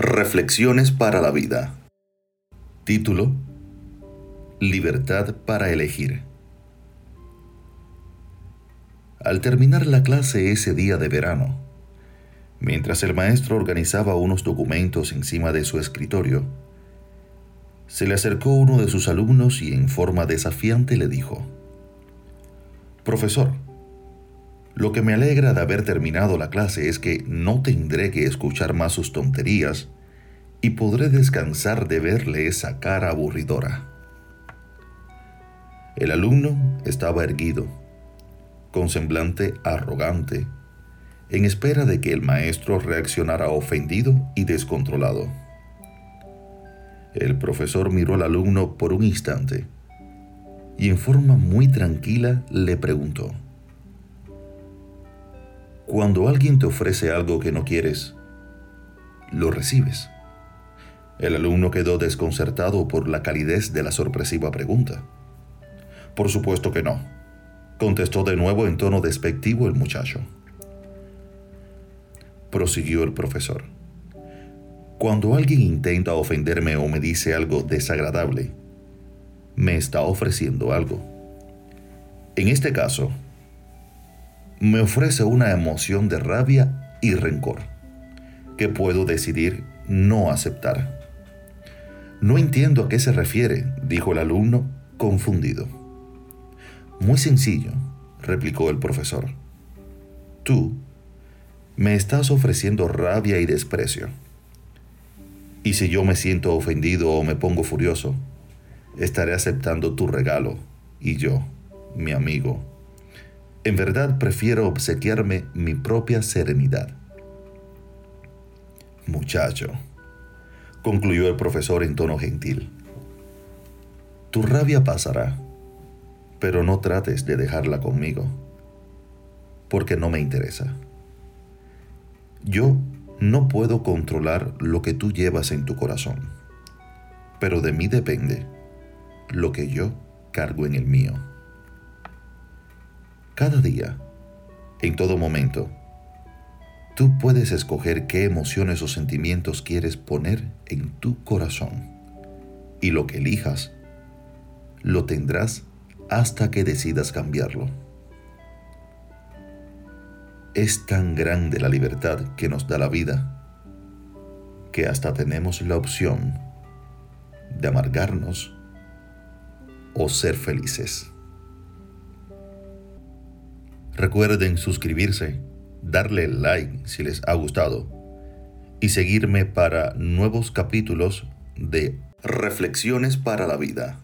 Reflexiones para la vida. Título. Libertad para elegir. Al terminar la clase ese día de verano, mientras el maestro organizaba unos documentos encima de su escritorio, se le acercó uno de sus alumnos y en forma desafiante le dijo, Profesor, lo que me alegra de haber terminado la clase es que no tendré que escuchar más sus tonterías y podré descansar de verle esa cara aburridora. El alumno estaba erguido, con semblante arrogante, en espera de que el maestro reaccionara ofendido y descontrolado. El profesor miró al alumno por un instante y en forma muy tranquila le preguntó, cuando alguien te ofrece algo que no quieres, lo recibes. El alumno quedó desconcertado por la calidez de la sorpresiva pregunta. Por supuesto que no, contestó de nuevo en tono despectivo el muchacho. Prosiguió el profesor. Cuando alguien intenta ofenderme o me dice algo desagradable, me está ofreciendo algo. En este caso, me ofrece una emoción de rabia y rencor que puedo decidir no aceptar. No entiendo a qué se refiere, dijo el alumno, confundido. Muy sencillo, replicó el profesor. Tú me estás ofreciendo rabia y desprecio. Y si yo me siento ofendido o me pongo furioso, estaré aceptando tu regalo y yo, mi amigo, en verdad prefiero obsequiarme mi propia serenidad. Muchacho, concluyó el profesor en tono gentil, tu rabia pasará, pero no trates de dejarla conmigo, porque no me interesa. Yo no puedo controlar lo que tú llevas en tu corazón, pero de mí depende lo que yo cargo en el mío cada día, en todo momento. Tú puedes escoger qué emociones o sentimientos quieres poner en tu corazón. Y lo que elijas, lo tendrás hasta que decidas cambiarlo. Es tan grande la libertad que nos da la vida que hasta tenemos la opción de amargarnos o ser felices. Recuerden suscribirse, darle like si les ha gustado y seguirme para nuevos capítulos de Reflexiones para la Vida.